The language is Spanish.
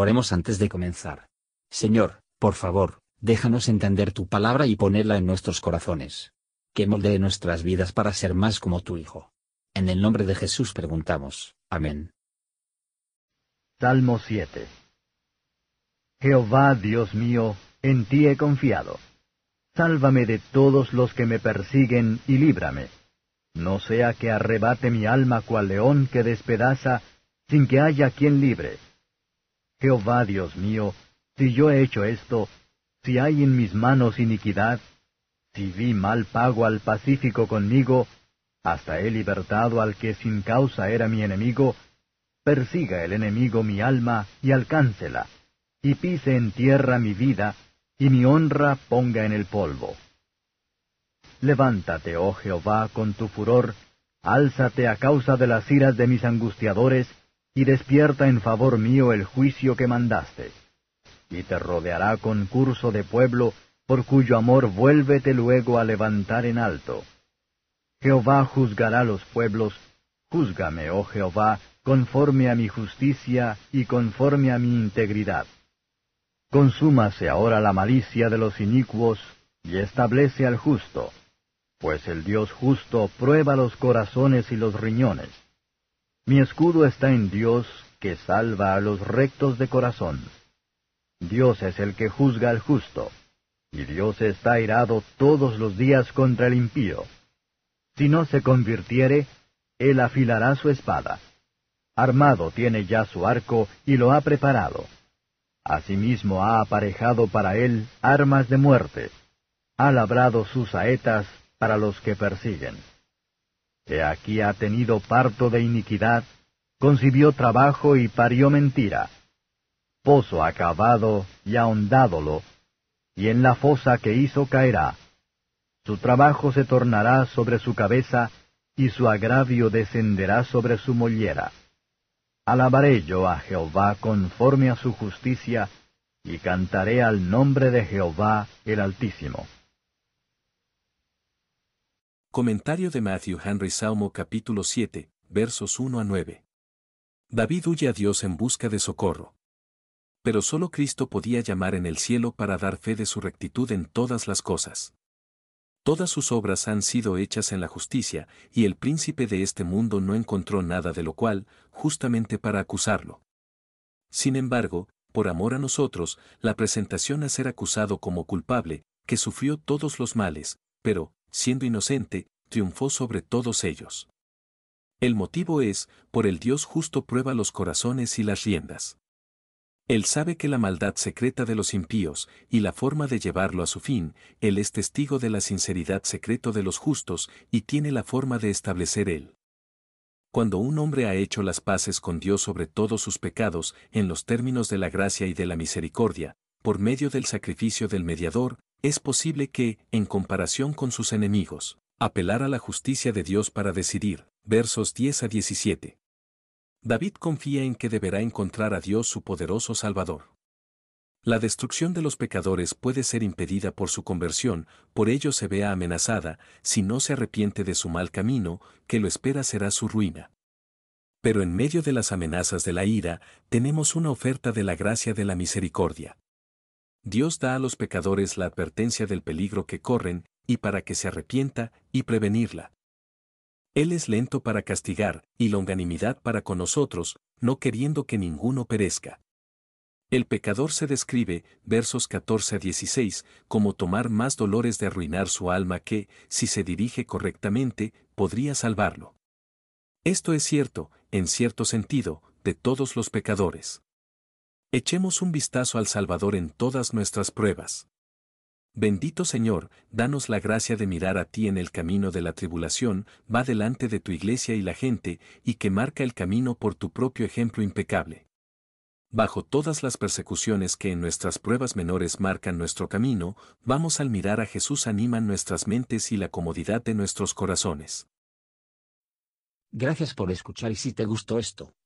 Oremos antes de comenzar. Señor, por favor, déjanos entender tu palabra y ponerla en nuestros corazones. Que moldee nuestras vidas para ser más como tu Hijo. En el nombre de Jesús preguntamos. Amén. Salmo 7 Jehová, Dios mío, en ti he confiado. Sálvame de todos los que me persiguen y líbrame. No sea que arrebate mi alma cual león que despedaza, sin que haya quien libre. Jehová Dios mío, si yo he hecho esto, si hay en mis manos iniquidad, si vi mal pago al pacífico conmigo, hasta he libertado al que sin causa era mi enemigo, persiga el enemigo mi alma y alcáncela, y pise en tierra mi vida, y mi honra ponga en el polvo. Levántate, oh Jehová, con tu furor, álzate a causa de las iras de mis angustiadores, y despierta en favor mío el juicio que mandaste. Y te rodeará concurso de pueblo, por cuyo amor vuélvete luego a levantar en alto. Jehová juzgará los pueblos, júzgame, oh Jehová, conforme a mi justicia y conforme a mi integridad. Consúmase ahora la malicia de los inicuos, y establece al justo, pues el Dios justo prueba los corazones y los riñones. Mi escudo está en Dios, que salva a los rectos de corazón. Dios es el que juzga al justo, y Dios está airado todos los días contra el impío. Si no se convirtiere, él afilará su espada. Armado tiene ya su arco y lo ha preparado. Asimismo ha aparejado para él armas de muerte. Ha labrado sus saetas para los que persiguen. He aquí ha tenido parto de iniquidad, concibió trabajo y parió mentira. Pozo ha cavado y ahondádolo, y en la fosa que hizo caerá. Su trabajo se tornará sobre su cabeza, y su agravio descenderá sobre su mollera. Alabaré yo a Jehová conforme a su justicia, y cantaré al nombre de Jehová el Altísimo. Comentario de Matthew Henry Salmo capítulo 7, versos 1 a 9. David huye a Dios en busca de socorro. Pero solo Cristo podía llamar en el cielo para dar fe de su rectitud en todas las cosas. Todas sus obras han sido hechas en la justicia, y el príncipe de este mundo no encontró nada de lo cual, justamente para acusarlo. Sin embargo, por amor a nosotros, la presentación a ser acusado como culpable, que sufrió todos los males, pero, siendo inocente, triunfó sobre todos ellos. El motivo es, por el Dios justo prueba los corazones y las riendas. Él sabe que la maldad secreta de los impíos y la forma de llevarlo a su fin, Él es testigo de la sinceridad secreto de los justos y tiene la forma de establecer Él. Cuando un hombre ha hecho las paces con Dios sobre todos sus pecados en los términos de la gracia y de la misericordia, por medio del sacrificio del mediador, es posible que, en comparación con sus enemigos, apelar a la justicia de Dios para decidir, versos 10 a 17. David confía en que deberá encontrar a Dios su poderoso Salvador. La destrucción de los pecadores puede ser impedida por su conversión, por ello se vea amenazada, si no se arrepiente de su mal camino, que lo espera será su ruina. Pero en medio de las amenazas de la ira, tenemos una oferta de la gracia de la misericordia. Dios da a los pecadores la advertencia del peligro que corren, y para que se arrepienta, y prevenirla. Él es lento para castigar, y longanimidad para con nosotros, no queriendo que ninguno perezca. El pecador se describe, versos 14 a 16, como tomar más dolores de arruinar su alma que, si se dirige correctamente, podría salvarlo. Esto es cierto, en cierto sentido, de todos los pecadores. Echemos un vistazo al Salvador en todas nuestras pruebas. Bendito Señor, danos la gracia de mirar a ti en el camino de la tribulación, va delante de tu iglesia y la gente, y que marca el camino por tu propio ejemplo impecable. Bajo todas las persecuciones que en nuestras pruebas menores marcan nuestro camino, vamos al mirar a Jesús animan nuestras mentes y la comodidad de nuestros corazones. Gracias por escuchar y si te gustó esto,